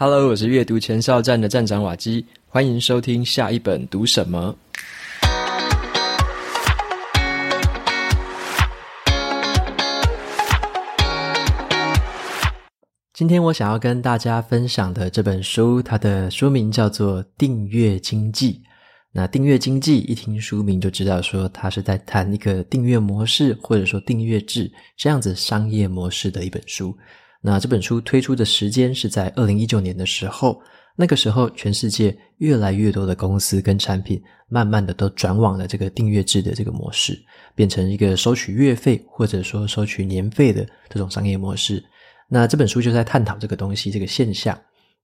Hello，我是阅读前哨站的站长瓦基，欢迎收听下一本读什么。今天我想要跟大家分享的这本书，它的书名叫做《订阅经济》。那订阅经济一听书名就知道，说它是在谈一个订阅模式，或者说订阅制这样子商业模式的一本书。那这本书推出的时间是在二零一九年的时候，那个时候全世界越来越多的公司跟产品，慢慢的都转往了这个订阅制的这个模式，变成一个收取月费或者说收取年费的这种商业模式。那这本书就在探讨这个东西，这个现象。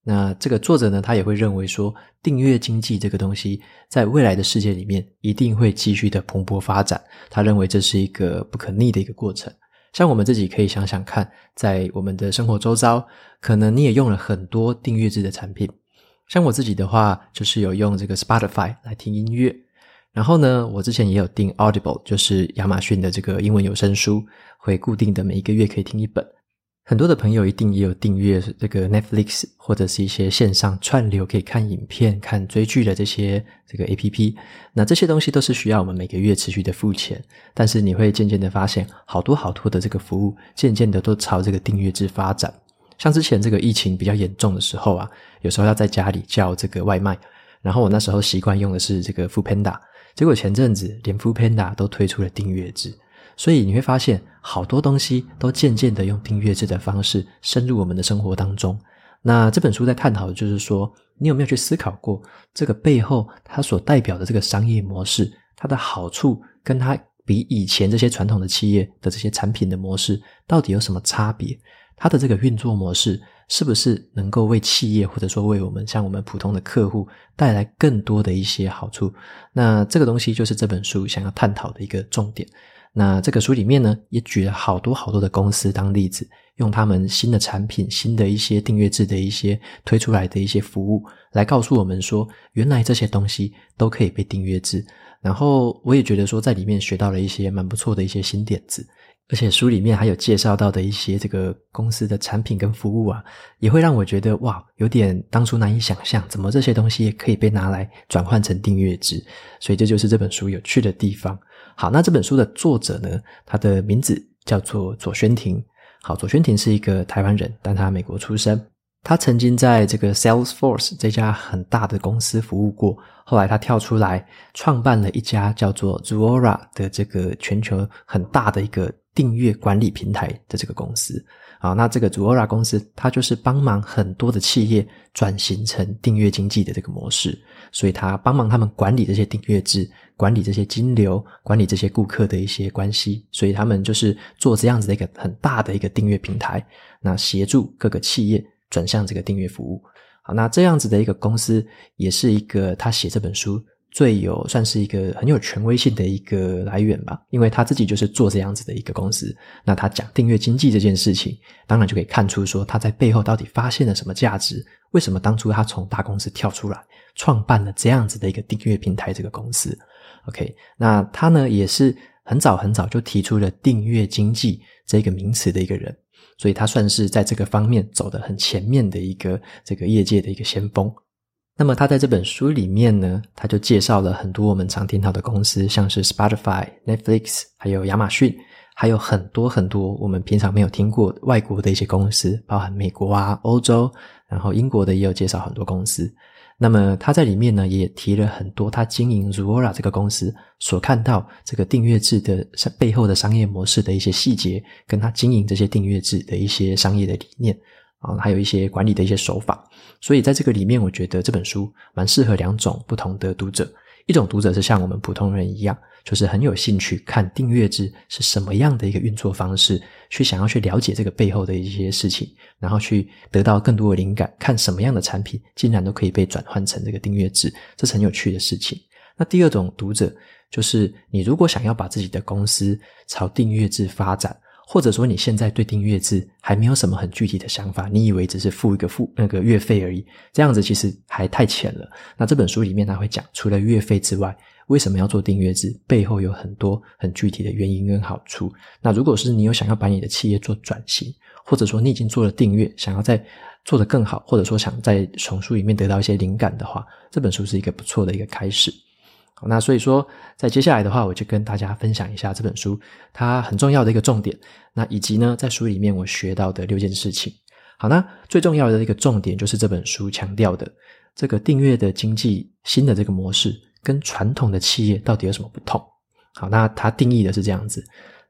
那这个作者呢，他也会认为说，订阅经济这个东西，在未来的世界里面，一定会继续的蓬勃发展。他认为这是一个不可逆的一个过程。像我们自己可以想想看，在我们的生活周遭，可能你也用了很多订阅制的产品。像我自己的话，就是有用这个 Spotify 来听音乐。然后呢，我之前也有订 Audible，就是亚马逊的这个英文有声书，会固定的每一个月可以听一本。很多的朋友一定也有订阅这个 Netflix 或者是一些线上串流可以看影片、看追剧的这些这个 APP。那这些东西都是需要我们每个月持续的付钱。但是你会渐渐的发现，好多好多的这个服务，渐渐的都朝这个订阅制发展。像之前这个疫情比较严重的时候啊，有时候要在家里叫这个外卖，然后我那时候习惯用的是这个 Foodpanda，结果前阵子连 Foodpanda 都推出了订阅制。所以你会发现，好多东西都渐渐的用订阅制的方式深入我们的生活当中。那这本书在探讨的就是说，你有没有去思考过，这个背后它所代表的这个商业模式，它的好处跟它比以前这些传统的企业的这些产品的模式到底有什么差别？它的这个运作模式是不是能够为企业或者说为我们像我们普通的客户带来更多的一些好处？那这个东西就是这本书想要探讨的一个重点。那这个书里面呢，也举了好多好多的公司当例子，用他们新的产品、新的一些订阅制的一些推出来的一些服务，来告诉我们说，原来这些东西都可以被订阅制。然后我也觉得说，在里面学到了一些蛮不错的一些新点子，而且书里面还有介绍到的一些这个公司的产品跟服务啊，也会让我觉得哇，有点当初难以想象，怎么这些东西也可以被拿来转换成订阅制。所以这就是这本书有趣的地方。好，那这本书的作者呢，他的名字叫做左宣庭。好，左宣庭是一个台湾人，但他美国出生。他曾经在这个 Salesforce 这家很大的公司服务过，后来他跳出来创办了一家叫做 Zora 的这个全球很大的一个订阅管理平台的这个公司。好，那这个 Zuora 公司，它就是帮忙很多的企业转型成订阅经济的这个模式，所以它帮忙他们管理这些订阅制。管理这些金流，管理这些顾客的一些关系，所以他们就是做这样子的一个很大的一个订阅平台，那协助各个企业转向这个订阅服务。好，那这样子的一个公司，也是一个他写这本书最有算是一个很有权威性的一个来源吧，因为他自己就是做这样子的一个公司。那他讲订阅经济这件事情，当然就可以看出说他在背后到底发现了什么价值，为什么当初他从大公司跳出来，创办了这样子的一个订阅平台这个公司。OK，那他呢也是很早很早就提出了订阅经济这个名词的一个人，所以他算是在这个方面走得很前面的一个这个业界的一个先锋。那么他在这本书里面呢，他就介绍了很多我们常听到的公司，像是 Spotify、Netflix，还有亚马逊，还有很多很多我们平常没有听过外国的一些公司，包含美国啊、欧洲，然后英国的也有介绍很多公司。那么他在里面呢，也提了很多他经营 Zuora 这个公司所看到这个订阅制的背后的商业模式的一些细节，跟他经营这些订阅制的一些商业的理念啊，还有一些管理的一些手法。所以在这个里面，我觉得这本书蛮适合两种不同的读者。一种读者是像我们普通人一样。就是很有兴趣看订阅制是什么样的一个运作方式，去想要去了解这个背后的一些事情，然后去得到更多的灵感，看什么样的产品竟然都可以被转换成这个订阅制，这是很有趣的事情。那第二种读者就是你如果想要把自己的公司朝订阅制发展，或者说你现在对订阅制还没有什么很具体的想法，你以为只是付一个付那个月费而已，这样子其实还太浅了。那这本书里面他会讲，除了月费之外，为什么要做订阅制？背后有很多很具体的原因跟好处。那如果是你有想要把你的企业做转型，或者说你已经做了订阅，想要再做得更好，或者说想在从书里面得到一些灵感的话，这本书是一个不错的一个开始。那所以说，在接下来的话，我就跟大家分享一下这本书它很重要的一个重点，那以及呢，在书里面我学到的六件事情。好，那最重要的一个重点就是这本书强调的这个订阅的经济新的这个模式，跟传统的企业到底有什么不同？好，那它定义的是这样子：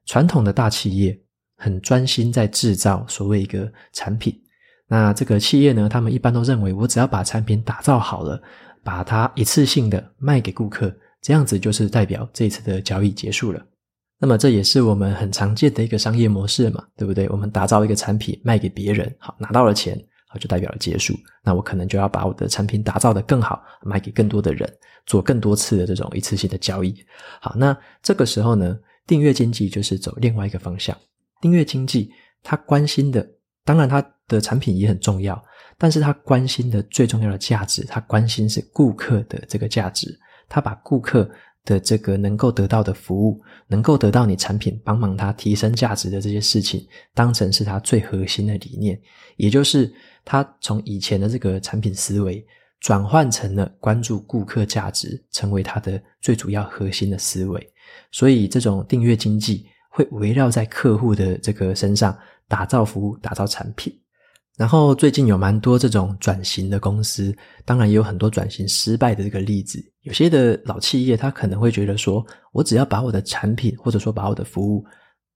传统的大企业很专心在制造所谓一个产品，那这个企业呢，他们一般都认为，我只要把产品打造好了。把它一次性的卖给顾客，这样子就是代表这次的交易结束了。那么这也是我们很常见的一个商业模式嘛，对不对？我们打造一个产品卖给别人，好，拿到了钱，好，就代表了结束。那我可能就要把我的产品打造得更好，卖给更多的人，做更多次的这种一次性的交易。好，那这个时候呢，订阅经济就是走另外一个方向。订阅经济它关心的，当然它的产品也很重要。但是他关心的最重要的价值，他关心是顾客的这个价值，他把顾客的这个能够得到的服务，能够得到你产品帮忙他提升价值的这些事情，当成是他最核心的理念，也就是他从以前的这个产品思维转换成了关注顾客价值，成为他的最主要核心的思维。所以这种订阅经济会围绕在客户的这个身上，打造服务，打造产品。然后最近有蛮多这种转型的公司，当然也有很多转型失败的这个例子。有些的老企业，他可能会觉得说，我只要把我的产品或者说把我的服务，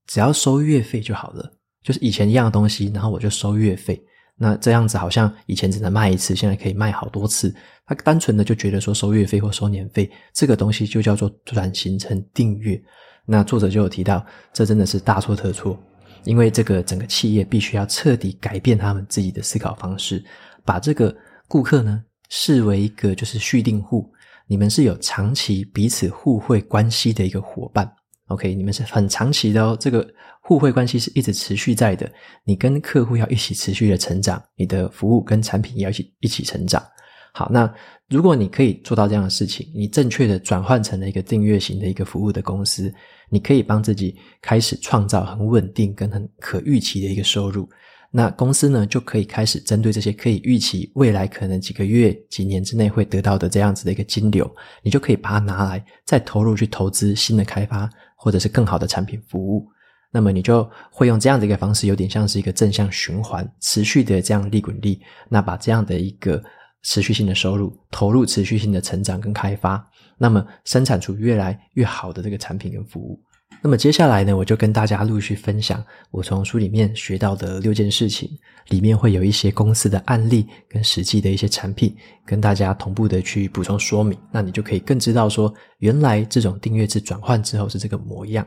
只要收月费就好了，就是以前一样的东西，然后我就收月费。那这样子好像以前只能卖一次，现在可以卖好多次。他单纯的就觉得说，收月费或收年费这个东西就叫做转型成订阅。那作者就有提到，这真的是大错特错。因为这个整个企业必须要彻底改变他们自己的思考方式，把这个顾客呢视为一个就是续订户，你们是有长期彼此互惠关系的一个伙伴。OK，你们是很长期的哦，这个互惠关系是一直持续在的。你跟客户要一起持续的成长，你的服务跟产品也要一起一起成长。好，那如果你可以做到这样的事情，你正确的转换成了一个订阅型的一个服务的公司。你可以帮自己开始创造很稳定跟很可预期的一个收入，那公司呢就可以开始针对这些可以预期未来可能几个月、几年之内会得到的这样子的一个金流，你就可以把它拿来再投入去投资新的开发或者是更好的产品服务，那么你就会用这样的一个方式，有点像是一个正向循环，持续的这样利滚利，那把这样的一个持续性的收入投入持续性的成长跟开发。那么生产出越来越好的这个产品跟服务。那么接下来呢，我就跟大家陆续分享我从书里面学到的六件事情。里面会有一些公司的案例跟实际的一些产品，跟大家同步的去补充说明。那你就可以更知道说，原来这种订阅制转换之后是这个模样。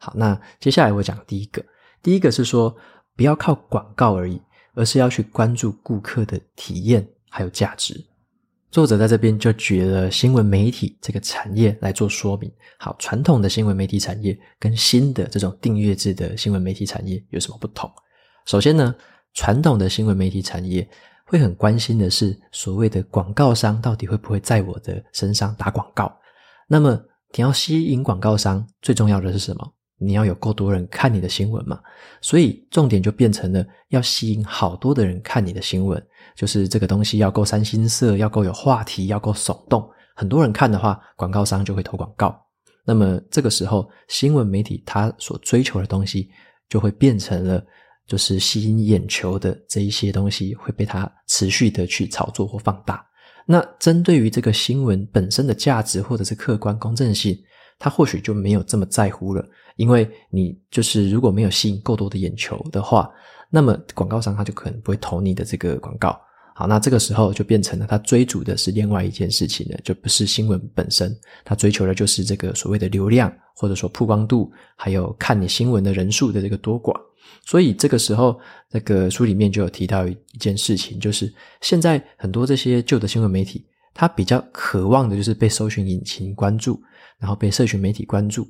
好，那接下来我讲第一个，第一个是说不要靠广告而已，而是要去关注顾客的体验还有价值。作者在这边就举了新闻媒体这个产业来做说明。好，传统的新闻媒体产业跟新的这种订阅制的新闻媒体产业有什么不同？首先呢，传统的新闻媒体产业会很关心的是所谓的广告商到底会不会在我的身上打广告。那么你要吸引广告商，最重要的是什么？你要有够多人看你的新闻嘛。所以重点就变成了要吸引好多的人看你的新闻。就是这个东西要够三星色，要够有话题，要够耸动，很多人看的话，广告商就会投广告。那么这个时候，新闻媒体它所追求的东西，就会变成了就是吸引眼球的这一些东西，会被它持续的去炒作或放大。那针对于这个新闻本身的价值或者是客观公正性，他或许就没有这么在乎了，因为你就是如果没有吸引够多的眼球的话，那么广告商他就可能不会投你的这个广告。好，那这个时候就变成了他追逐的是另外一件事情了，就不是新闻本身，他追求的就是这个所谓的流量，或者说曝光度，还有看你新闻的人数的这个多寡。所以这个时候，那个书里面就有提到一件事情，就是现在很多这些旧的新闻媒体，他比较渴望的就是被搜寻引擎关注，然后被社群媒体关注。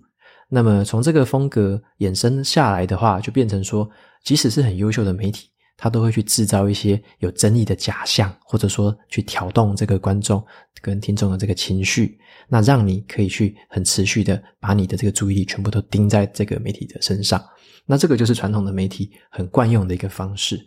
那么从这个风格衍生下来的话，就变成说，即使是很优秀的媒体。他都会去制造一些有争议的假象，或者说去挑动这个观众跟听众的这个情绪，那让你可以去很持续的把你的这个注意力全部都盯在这个媒体的身上。那这个就是传统的媒体很惯用的一个方式。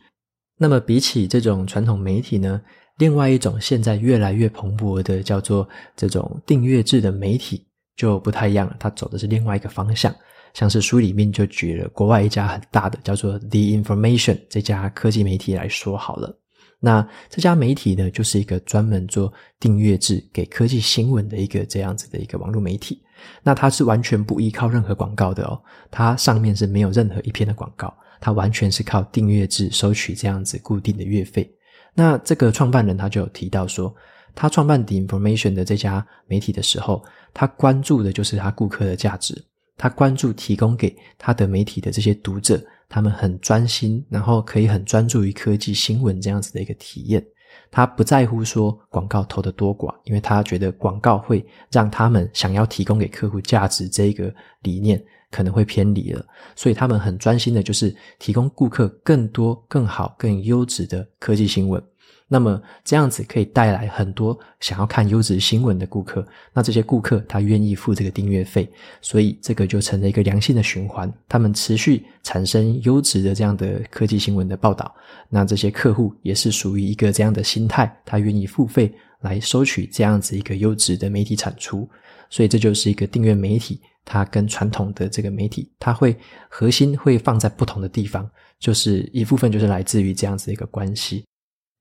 那么比起这种传统媒体呢，另外一种现在越来越蓬勃的叫做这种订阅制的媒体就不太一样了，它走的是另外一个方向。像是书里面就举了国外一家很大的叫做 The Information 这家科技媒体来说好了。那这家媒体呢，就是一个专门做订阅制给科技新闻的一个这样子的一个网络媒体。那它是完全不依靠任何广告的哦，它上面是没有任何一篇的广告，它完全是靠订阅制收取这样子固定的月费。那这个创办人他就提到说，他创办 The Information 的这家媒体的时候，他关注的就是他顾客的价值。他关注提供给他的媒体的这些读者，他们很专心，然后可以很专注于科技新闻这样子的一个体验。他不在乎说广告投的多寡，因为他觉得广告会让他们想要提供给客户价值这一个理念可能会偏离了，所以他们很专心的就是提供顾客更多、更好、更优质的科技新闻。那么这样子可以带来很多想要看优质新闻的顾客，那这些顾客他愿意付这个订阅费，所以这个就成了一个良性的循环。他们持续产生优质的这样的科技新闻的报道，那这些客户也是属于一个这样的心态，他愿意付费来收取这样子一个优质的媒体产出。所以这就是一个订阅媒体，它跟传统的这个媒体，它会核心会放在不同的地方，就是一部分就是来自于这样子一个关系。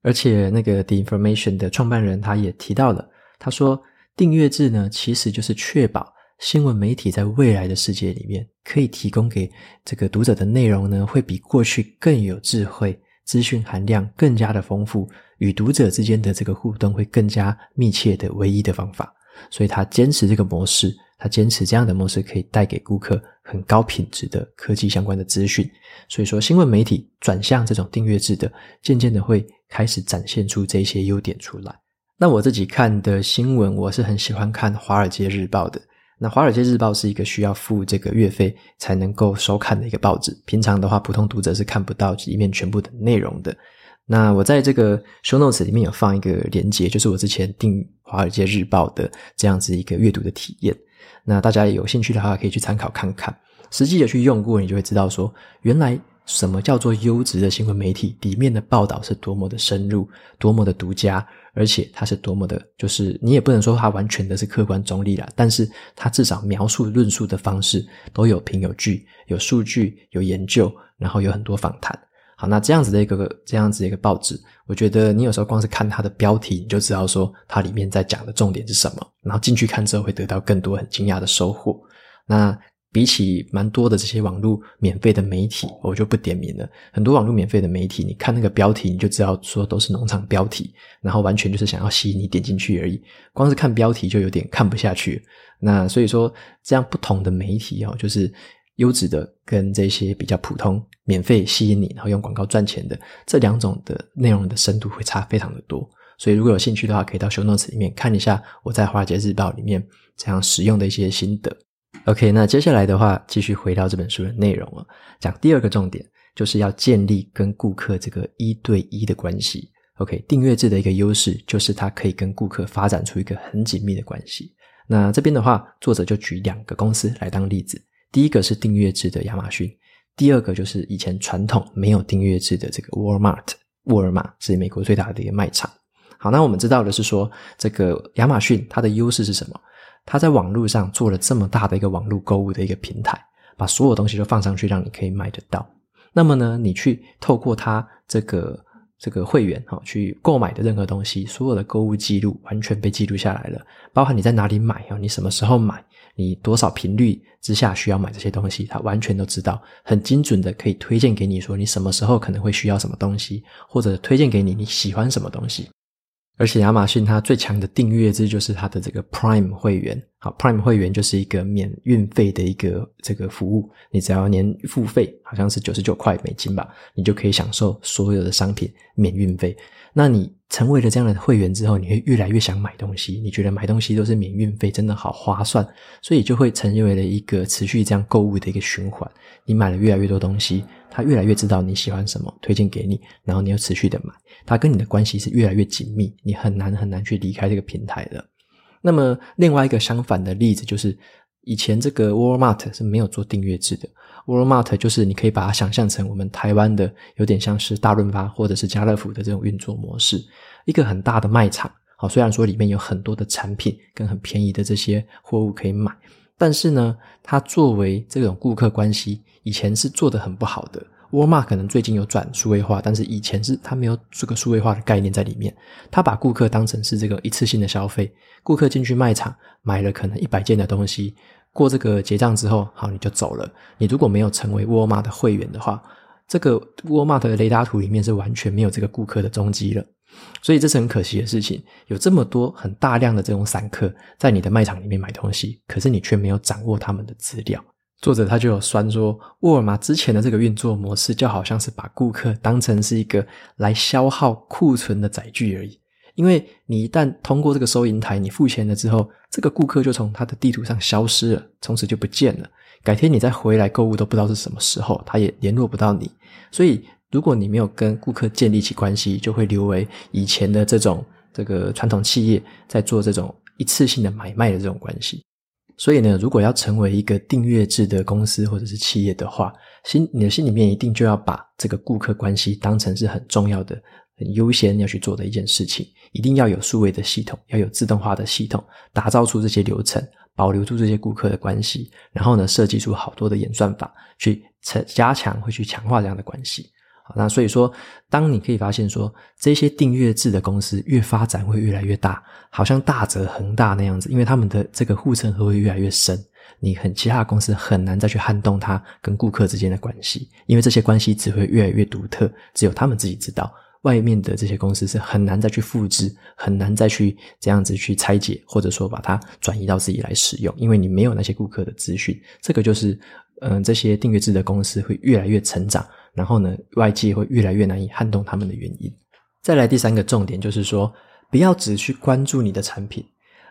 而且，那个 The Information 的创办人他也提到了，他说，订阅制呢，其实就是确保新闻媒体在未来的世界里面，可以提供给这个读者的内容呢，会比过去更有智慧，资讯含量更加的丰富，与读者之间的这个互动会更加密切的唯一的方法。所以他坚持这个模式。他坚持这样的模式可以带给顾客很高品质的科技相关的资讯，所以说新闻媒体转向这种订阅制的，渐渐的会开始展现出这些优点出来。那我自己看的新闻，我是很喜欢看《华尔街日报》的。那《华尔街日报》是一个需要付这个月费才能够收看的一个报纸，平常的话，普通读者是看不到里面全部的内容的。那我在这个 show notes 里面有放一个连结，就是我之前订《华尔街日报》的这样子一个阅读的体验。那大家有兴趣的话，可以去参考看看。实际的去用过，你就会知道说，原来什么叫做优质的新闻媒体，里面的报道是多么的深入，多么的独家，而且它是多么的，就是你也不能说它完全的是客观中立啦，但是它至少描述论述的方式都有凭有据，有数据，有研究，然后有很多访谈。好，那这样子的一个这样子的一个报纸，我觉得你有时候光是看它的标题，你就知道说它里面在讲的重点是什么，然后进去看之后会得到更多很惊讶的收获。那比起蛮多的这些网络免费的媒体，我就不点名了。很多网络免费的媒体，你看那个标题，你就知道说都是农场标题，然后完全就是想要吸引你点进去而已。光是看标题就有点看不下去。那所以说，这样不同的媒体哦，就是。优质的跟这些比较普通、免费吸引你，然后用广告赚钱的这两种的内容的深度会差非常的多。所以如果有兴趣的话，可以到 show notes 里面看一下我在《华尔街日报》里面这样使用的一些心得。OK，那接下来的话，继续回到这本书的内容啊，讲第二个重点就是要建立跟顾客这个一对一的关系。OK，订阅制的一个优势就是它可以跟顾客发展出一个很紧密的关系。那这边的话，作者就举两个公司来当例子。第一个是订阅制的亚马逊，第二个就是以前传统没有订阅制的这个沃尔玛。沃尔玛是美国最大的一个卖场。好，那我们知道的是说，这个亚马逊它的优势是什么？它在网络上做了这么大的一个网络购物的一个平台，把所有东西都放上去，让你可以买得到。那么呢，你去透过它这个这个会员哈，去购买的任何东西，所有的购物记录完全被记录下来了，包含你在哪里买啊，你什么时候买。你多少频率之下需要买这些东西，他完全都知道，很精准的可以推荐给你说你什么时候可能会需要什么东西，或者推荐给你你喜欢什么东西。而且亚马逊它最强的订阅制就是它的这个 Prime 会员，好，Prime 会员就是一个免运费的一个这个服务，你只要年付费，好像是九十九块美金吧，你就可以享受所有的商品免运费。那你成为了这样的会员之后，你会越来越想买东西，你觉得买东西都是免运费，真的好划算，所以就会成为了一个持续这样购物的一个循环。你买了越来越多东西，他越来越知道你喜欢什么，推荐给你，然后你又持续的买，他跟你的关系是越来越紧密，你很难很难去离开这个平台的。那么另外一个相反的例子就是，以前这个 Walmart 是没有做订阅制的。Walmart 就是你可以把它想象成我们台湾的，有点像是大润发或者是家乐福的这种运作模式，一个很大的卖场。好，虽然说里面有很多的产品跟很便宜的这些货物可以买，但是呢，它作为这种顾客关系，以前是做得很不好的。Walmart 可能最近有转数位化，但是以前是它没有这个数位化的概念在里面，它把顾客当成是这个一次性的消费，顾客进去卖场买了可能一百件的东西。过这个结账之后，好，你就走了。你如果没有成为沃尔玛的会员的话，这个沃尔玛的雷达图里面是完全没有这个顾客的踪迹了。所以这是很可惜的事情。有这么多很大量的这种散客在你的卖场里面买东西，可是你却没有掌握他们的资料。作者他就有酸说，沃尔玛之前的这个运作模式，就好像是把顾客当成是一个来消耗库存的载具而已。因为你一旦通过这个收银台，你付钱了之后，这个顾客就从他的地图上消失了，从此就不见了。改天你再回来购物都不知道是什么时候，他也联络不到你。所以，如果你没有跟顾客建立起关系，就会留为以前的这种这个传统企业在做这种一次性的买卖的这种关系。所以呢，如果要成为一个订阅制的公司或者是企业的话，心你的心里面一定就要把这个顾客关系当成是很重要的。很优先要去做的一件事情，一定要有数位的系统，要有自动化的系统，打造出这些流程，保留住这些顾客的关系，然后呢，设计出好多的演算法去加强，会去强化这样的关系。好，那所以说，当你可以发现说，这些订阅制的公司越发展会越来越大，好像大泽恒大那样子，因为他们的这个护城河会越来越深，你很其他公司很难再去撼动它跟顾客之间的关系，因为这些关系只会越来越独特，只有他们自己知道。外面的这些公司是很难再去复制，很难再去这样子去拆解，或者说把它转移到自己来使用，因为你没有那些顾客的资讯。这个就是，嗯、这些订阅制的公司会越来越成长，然后呢，外界会越来越难以撼动他们的原因。再来第三个重点就是说，不要只去关注你的产品，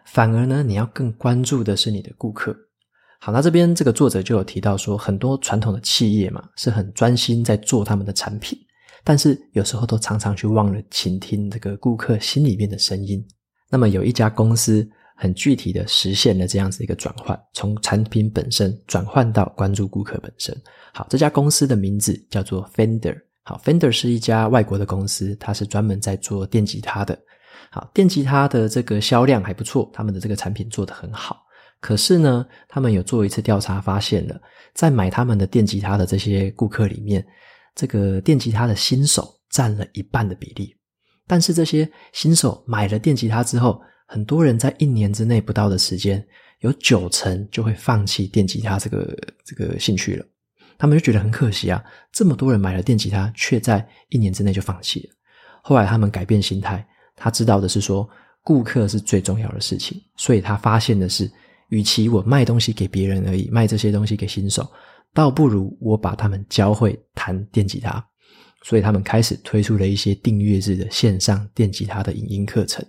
反而呢，你要更关注的是你的顾客。好，那这边这个作者就有提到说，很多传统的企业嘛，是很专心在做他们的产品。但是有时候都常常去忘了倾听这个顾客心里面的声音。那么有一家公司很具体的实现了这样子一个转换，从产品本身转换到关注顾客本身。好，这家公司的名字叫做 Fender。好，Fender 是一家外国的公司，它是专门在做电吉他的。好，电吉他的这个销量还不错，他们的这个产品做得很好。可是呢，他们有做一次调查，发现了在买他们的电吉他的这些顾客里面。这个电吉他的新手占了一半的比例，但是这些新手买了电吉他之后，很多人在一年之内不到的时间，有九成就会放弃电吉他这个这个兴趣了。他们就觉得很可惜啊，这么多人买了电吉他，却在一年之内就放弃了。后来他们改变心态，他知道的是说，顾客是最重要的事情，所以他发现的是，与其我卖东西给别人而已，卖这些东西给新手。倒不如我把他们教会弹电吉他，所以他们开始推出了一些订阅制的线上电吉他的影音课程，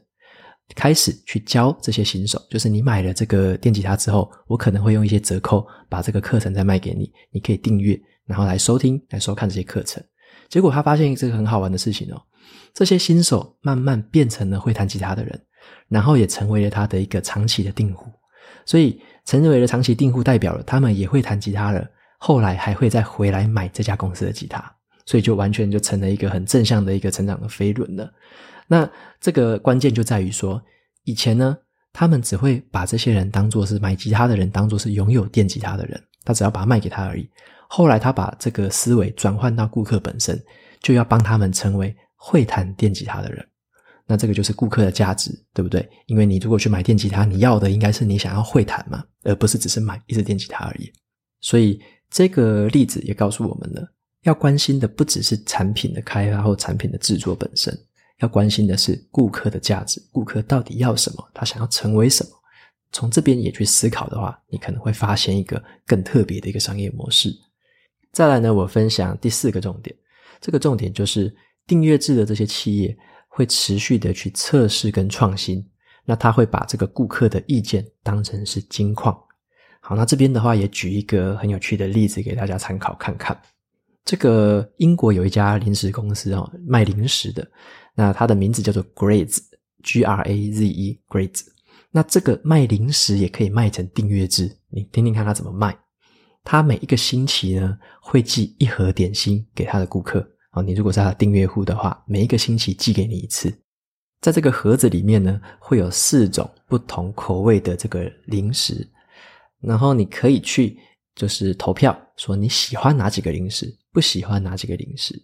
开始去教这些新手。就是你买了这个电吉他之后，我可能会用一些折扣把这个课程再卖给你，你可以订阅，然后来收听、来收看这些课程。结果他发现这个很好玩的事情哦，这些新手慢慢变成了会弹吉他的人，然后也成为了他的一个长期的订户，所以成为了长期订户，代表了他们也会弹吉他了。后来还会再回来买这家公司的吉他，所以就完全就成了一个很正向的一个成长的飞轮了。那这个关键就在于说，以前呢，他们只会把这些人当作是买吉他的人，当作是拥有电吉他的人，他只要把它卖给他而已。后来他把这个思维转换到顾客本身，就要帮他们成为会弹电吉他的人。那这个就是顾客的价值，对不对？因为你如果去买电吉他，你要的应该是你想要会弹嘛，而不是只是买一支电吉他而已。所以。这个例子也告诉我们了，要关心的不只是产品的开发或产品的制作本身，要关心的是顾客的价值，顾客到底要什么，他想要成为什么。从这边也去思考的话，你可能会发现一个更特别的一个商业模式。再来呢，我分享第四个重点，这个重点就是订阅制的这些企业会持续的去测试跟创新。那他会把这个顾客的意见当成是金矿。好，那这边的话也举一个很有趣的例子给大家参考看看。这个英国有一家零食公司哦，卖零食的。那它的名字叫做 Graze，G-R-A-Z-E，Graze。那这个卖零食也可以卖成订阅制，你听听看它怎么卖。他每一个星期呢，会寄一盒点心给他的顾客。啊，你如果是他的订阅户的话，每一个星期寄给你一次。在这个盒子里面呢，会有四种不同口味的这个零食，然后你可以去就是投票，说你喜欢哪几个零食，不喜欢哪几个零食。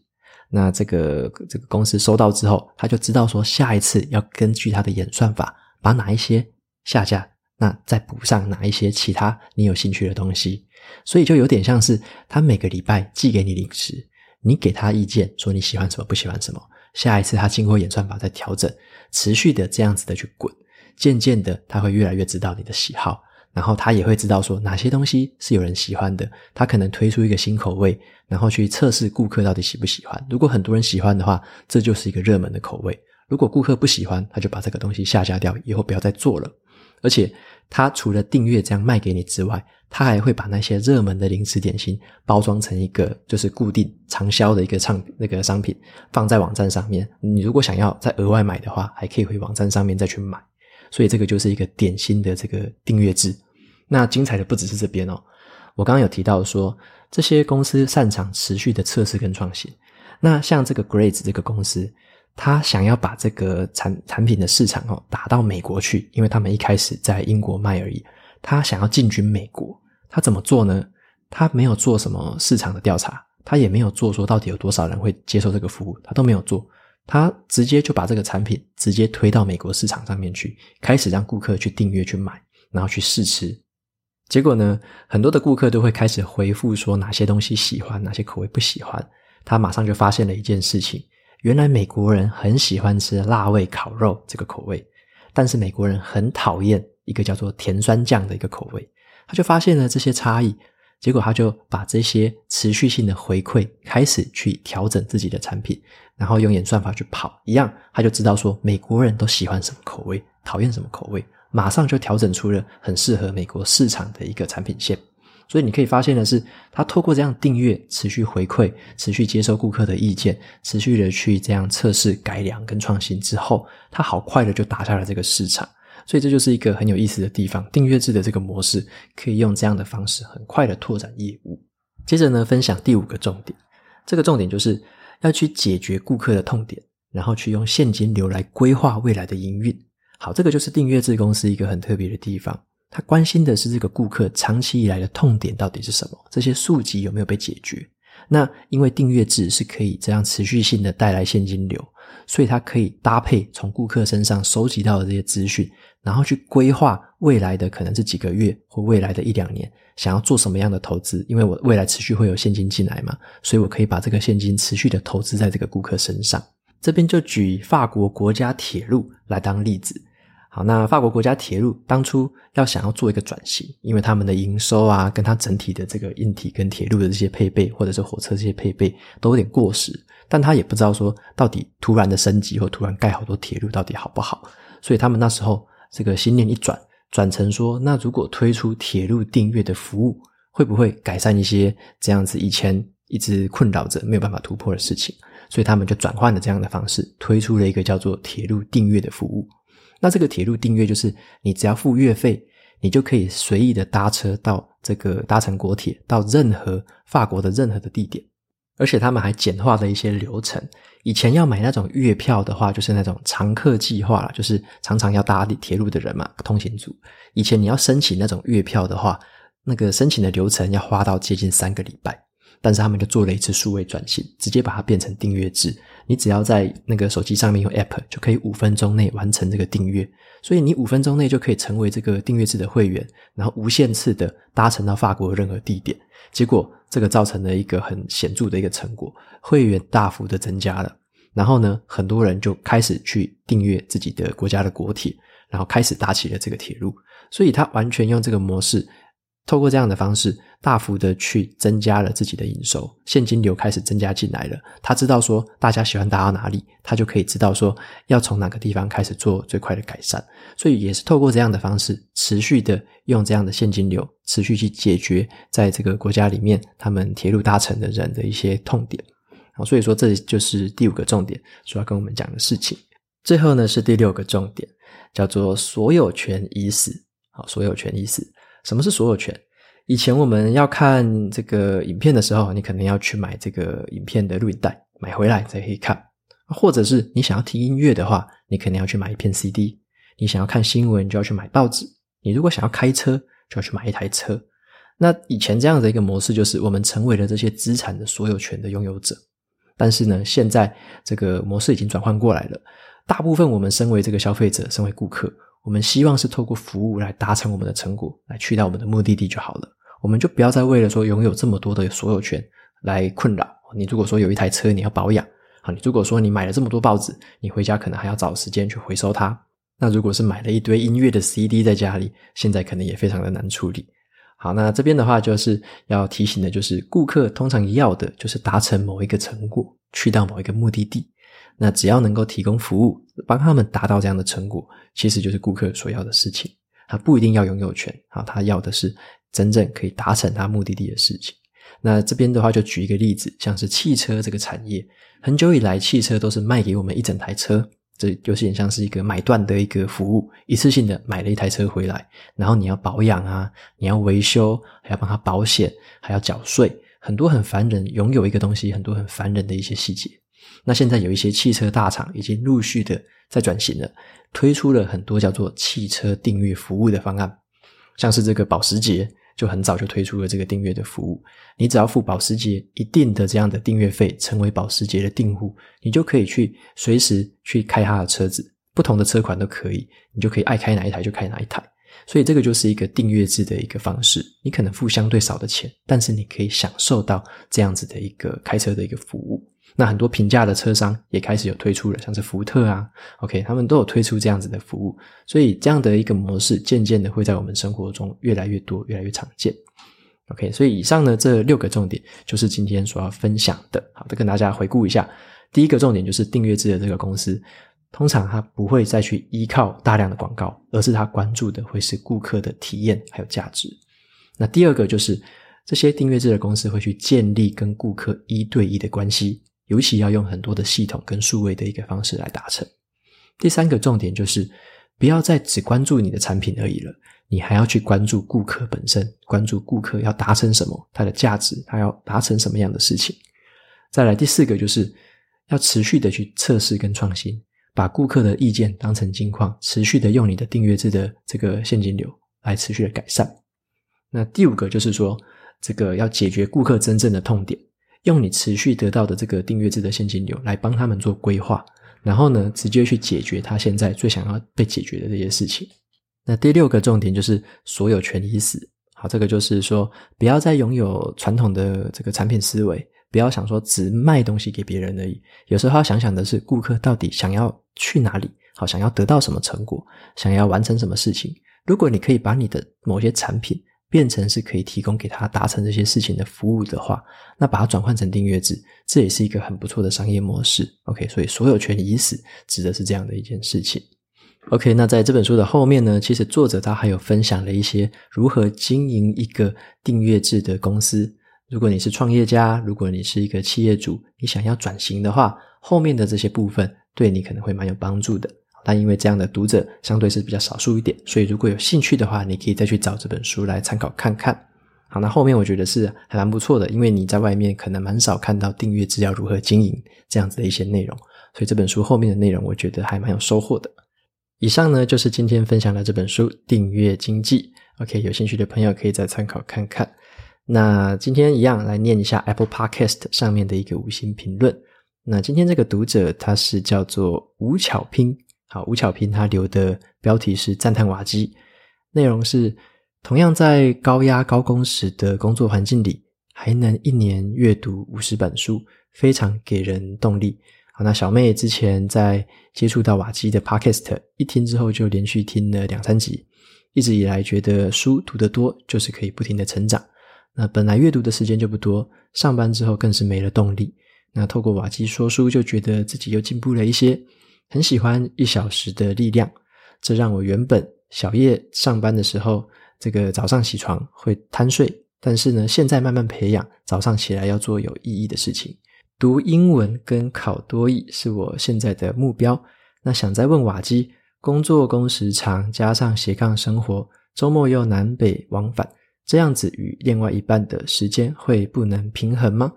那这个这个公司收到之后，他就知道说下一次要根据他的演算法，把哪一些下架，那再补上哪一些其他你有兴趣的东西。所以就有点像是他每个礼拜寄给你零食，你给他意见说你喜欢什么，不喜欢什么。下一次他经过演算法再调整，持续的这样子的去滚，渐渐的他会越来越知道你的喜好，然后他也会知道说哪些东西是有人喜欢的，他可能推出一个新口味，然后去测试顾客到底喜不喜欢。如果很多人喜欢的话，这就是一个热门的口味；如果顾客不喜欢，他就把这个东西下架掉，以后不要再做了。而且他除了订阅这样卖给你之外，他还会把那些热门的零食点心包装成一个就是固定长销的一个商那个商品，放在网站上面。你如果想要再额外买的话，还可以回网站上面再去买。所以这个就是一个点心的这个订阅制。那精彩的不只是这边哦，我刚刚有提到说，这些公司擅长持续的测试跟创新。那像这个 Grades 这个公司，他想要把这个产产品的市场哦打到美国去，因为他们一开始在英国卖而已。他想要进军美国，他怎么做呢？他没有做什么市场的调查，他也没有做说到底有多少人会接受这个服务，他都没有做。他直接就把这个产品直接推到美国市场上面去，开始让顾客去订阅去买，然后去试吃。结果呢，很多的顾客都会开始回复说哪些东西喜欢，哪些口味不喜欢。他马上就发现了一件事情：原来美国人很喜欢吃辣味烤肉这个口味，但是美国人很讨厌。一个叫做甜酸酱的一个口味，他就发现了这些差异，结果他就把这些持续性的回馈开始去调整自己的产品，然后用演算法去跑，一样他就知道说美国人都喜欢什么口味，讨厌什么口味，马上就调整出了很适合美国市场的一个产品线。所以你可以发现的是，他透过这样订阅、持续回馈、持续接受顾客的意见、持续的去这样测试、改良跟创新之后，他好快的就打下了这个市场。所以这就是一个很有意思的地方，订阅制的这个模式可以用这样的方式很快的拓展业务。接着呢，分享第五个重点，这个重点就是要去解决顾客的痛点，然后去用现金流来规划未来的营运。好，这个就是订阅制公司一个很特别的地方，他关心的是这个顾客长期以来的痛点到底是什么，这些诉求有没有被解决。那因为订阅制是可以这样持续性的带来现金流，所以它可以搭配从顾客身上收集到的这些资讯。然后去规划未来的可能是几个月或未来的一两年，想要做什么样的投资？因为我未来持续会有现金进来嘛，所以我可以把这个现金持续的投资在这个顾客身上。这边就举法国国家铁路来当例子。好，那法国国家铁路当初要想要做一个转型，因为他们的营收啊，跟它整体的这个硬体跟铁路的这些配备，或者是火车这些配备都有点过时，但他也不知道说到底突然的升级或突然盖好多铁路到底好不好，所以他们那时候。这个心念一转，转成说，那如果推出铁路订阅的服务，会不会改善一些这样子以前一直困扰着没有办法突破的事情？所以他们就转换了这样的方式，推出了一个叫做铁路订阅的服务。那这个铁路订阅就是，你只要付月费，你就可以随意的搭车到这个搭乘国铁到任何法国的任何的地点。而且他们还简化了一些流程。以前要买那种月票的话，就是那种常客计划啦，就是常常要搭铁路的人嘛，通勤族。以前你要申请那种月票的话，那个申请的流程要花到接近三个礼拜。但是他们就做了一次数位转型，直接把它变成订阅制。你只要在那个手机上面用 App，就可以五分钟内完成这个订阅。所以你五分钟内就可以成为这个订阅制的会员，然后无限次的搭乘到法国任何地点。结果这个造成了一个很显著的一个成果，会员大幅的增加了。然后呢，很多人就开始去订阅自己的国家的国铁，然后开始搭起了这个铁路。所以他完全用这个模式。透过这样的方式，大幅的去增加了自己的营收，现金流开始增加进来了。他知道说大家喜欢打到哪里，他就可以知道说要从哪个地方开始做最快的改善。所以也是透过这样的方式，持续的用这样的现金流，持续去解决在这个国家里面他们铁路搭乘的人的一些痛点。好，所以说这就是第五个重点，所要跟我们讲的事情。最后呢是第六个重点，叫做所有权已死。好，所有权已死。什么是所有权？以前我们要看这个影片的时候，你可能要去买这个影片的录影带，买回来才可以看。或者是你想要听音乐的话，你可能要去买一片 CD。你想要看新闻，就要去买报纸。你如果想要开车，就要去买一台车。那以前这样的一个模式，就是我们成为了这些资产的所有权的拥有者。但是呢，现在这个模式已经转换过来了。大部分我们身为这个消费者，身为顾客。我们希望是透过服务来达成我们的成果，来去到我们的目的地就好了。我们就不要再为了说拥有这么多的所有权来困扰。你如果说有一台车你要保养，好，你如果说你买了这么多报纸，你回家可能还要找时间去回收它。那如果是买了一堆音乐的 CD 在家里，现在可能也非常的难处理。好，那这边的话就是要提醒的，就是顾客通常要的就是达成某一个成果，去到某一个目的地。那只要能够提供服务，帮他们达到这样的成果，其实就是顾客所要的事情。他不一定要拥有权，啊，他要的是真正可以达成他目的地的事情。那这边的话，就举一个例子，像是汽车这个产业，很久以来，汽车都是卖给我们一整台车，这就是很像是一个买断的一个服务，一次性的买了一台车回来，然后你要保养啊，你要维修，还要帮他保险，还要缴税，很多很烦人，拥有一个东西，很多很烦人的一些细节。那现在有一些汽车大厂已经陆续的在转型了，推出了很多叫做汽车订阅服务的方案，像是这个保时捷就很早就推出了这个订阅的服务，你只要付保时捷一定的这样的订阅费，成为保时捷的订户，你就可以去随时去开他的车子，不同的车款都可以，你就可以爱开哪一台就开哪一台，所以这个就是一个订阅制的一个方式，你可能付相对少的钱，但是你可以享受到这样子的一个开车的一个服务。那很多平价的车商也开始有推出了，像是福特啊，OK，他们都有推出这样子的服务，所以这样的一个模式渐渐的会在我们生活中越来越多，越来越常见。OK，所以以上呢这六个重点就是今天所要分享的。好，再跟大家回顾一下，第一个重点就是订阅制的这个公司，通常它不会再去依靠大量的广告，而是它关注的会是顾客的体验还有价值。那第二个就是这些订阅制的公司会去建立跟顾客一对一的关系。尤其要用很多的系统跟数位的一个方式来达成。第三个重点就是，不要再只关注你的产品而已了，你还要去关注顾客本身，关注顾客要达成什么，它的价值，它要达成什么样的事情。再来第四个就是，要持续的去测试跟创新，把顾客的意见当成金矿，持续的用你的订阅制的这个现金流来持续的改善。那第五个就是说，这个要解决顾客真正的痛点。用你持续得到的这个订阅制的现金流来帮他们做规划，然后呢，直接去解决他现在最想要被解决的这些事情。那第六个重点就是所有权已死。好，这个就是说，不要再拥有传统的这个产品思维，不要想说只卖东西给别人而已。有时候要想想的是，顾客到底想要去哪里，好，想要得到什么成果，想要完成什么事情。如果你可以把你的某些产品，变成是可以提供给他达成这些事情的服务的话，那把它转换成订阅制，这也是一个很不错的商业模式。OK，所以所有权已死，指的是这样的一件事情。OK，那在这本书的后面呢，其实作者他还有分享了一些如何经营一个订阅制的公司。如果你是创业家，如果你是一个企业主，你想要转型的话，后面的这些部分对你可能会蛮有帮助的。但因为这样的读者相对是比较少数一点，所以如果有兴趣的话，你可以再去找这本书来参考看看。好，那后面我觉得是还蛮不错的，因为你在外面可能蛮少看到订阅制要如何经营这样子的一些内容，所以这本书后面的内容我觉得还蛮有收获的。以上呢就是今天分享的这本书《订阅经济》，OK，有兴趣的朋友可以再参考看看。那今天一样来念一下 Apple Podcast 上面的一个五星评论。那今天这个读者他是叫做吴巧拼。好，吴巧拼他留的标题是赞叹瓦基，内容是同样在高压高工时的工作环境里，还能一年阅读五十本书，非常给人动力。好，那小妹之前在接触到瓦基的 Podcast，一听之后就连续听了两三集，一直以来觉得书读得多就是可以不停的成长。那本来阅读的时间就不多，上班之后更是没了动力。那透过瓦基说书，就觉得自己又进步了一些，很喜欢一小时的力量。这让我原本小夜上班的时候，这个早上起床会贪睡，但是呢，现在慢慢培养早上起来要做有意义的事情。读英文跟考多译是我现在的目标。那想再问瓦基，工作工时长，加上斜杠生活，周末又南北往返，这样子与另外一半的时间会不能平衡吗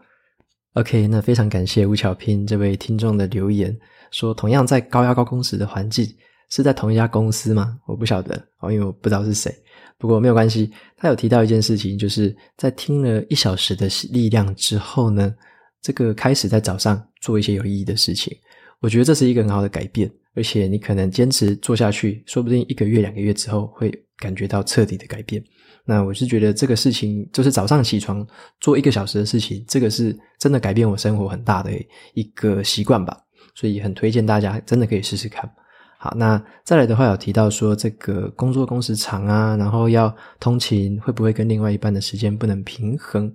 ？OK，那非常感谢吴巧拼这位听众的留言，说同样在高压高工时的环境，是在同一家公司吗？我不晓得哦，因为我不知道是谁。不过没有关系，他有提到一件事情，就是在听了一小时的力量之后呢，这个开始在早上做一些有意义的事情。我觉得这是一个很好的改变，而且你可能坚持做下去，说不定一个月、两个月之后会感觉到彻底的改变。那我是觉得这个事情就是早上起床做一个小时的事情，这个是真的改变我生活很大的一个习惯吧，所以很推荐大家真的可以试试看。好，那再来的话有提到说这个工作工时长啊，然后要通勤，会不会跟另外一半的时间不能平衡？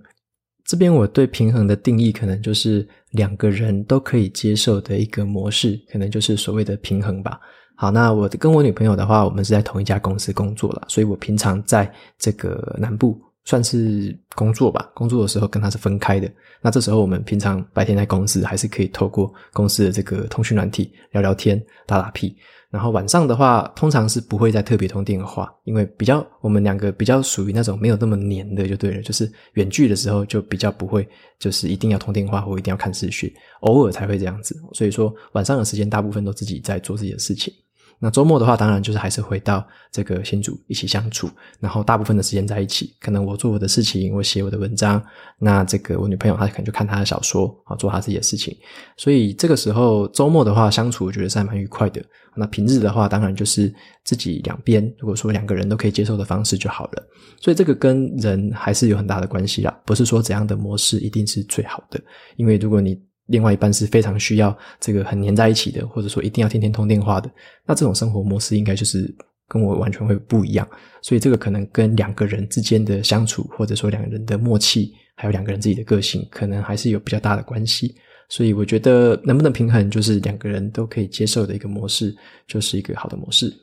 这边我对平衡的定义可能就是两个人都可以接受的一个模式，可能就是所谓的平衡吧。好，那我跟我女朋友的话，我们是在同一家公司工作了，所以我平常在这个南部算是工作吧，工作的时候跟她是分开的。那这时候我们平常白天在公司，还是可以透过公司的这个通讯软体聊聊天、打打屁。然后晚上的话，通常是不会再特别通电话，因为比较我们两个比较属于那种没有那么黏的，就对了。就是远距的时候就比较不会，就是一定要通电话或一定要看视讯，偶尔才会这样子。所以说晚上的时间大部分都自己在做自己的事情。那周末的话，当然就是还是回到这个新主一起相处，然后大部分的时间在一起。可能我做我的事情，我写我的文章，那这个我女朋友她可能就看她的小说啊，做她自己的事情。所以这个时候周末的话，相处我觉得是还蛮愉快的。那平日的话，当然就是自己两边，如果说两个人都可以接受的方式就好了。所以这个跟人还是有很大的关系啦，不是说怎样的模式一定是最好的，因为如果你另外一半是非常需要这个很黏在一起的，或者说一定要天天通电话的，那这种生活模式应该就是跟我完全会不一样。所以这个可能跟两个人之间的相处，或者说两个人的默契，还有两个人自己的个性，可能还是有比较大的关系。所以我觉得能不能平衡，就是两个人都可以接受的一个模式，就是一个好的模式。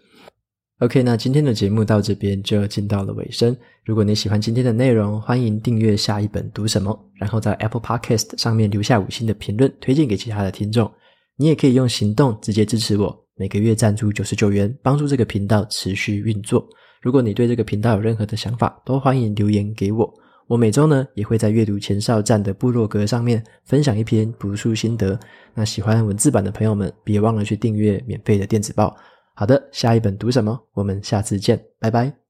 OK，那今天的节目到这边就进到了尾声。如果你喜欢今天的内容，欢迎订阅下一本读什么，然后在 Apple Podcast 上面留下五星的评论，推荐给其他的听众。你也可以用行动直接支持我，每个月赞助九十九元，帮助这个频道持续运作。如果你对这个频道有任何的想法，都欢迎留言给我。我每周呢也会在阅读前哨站的部落格上面分享一篇读书心得。那喜欢文字版的朋友们，别忘了去订阅免费的电子报。好的，下一本读什么？我们下次见，拜拜。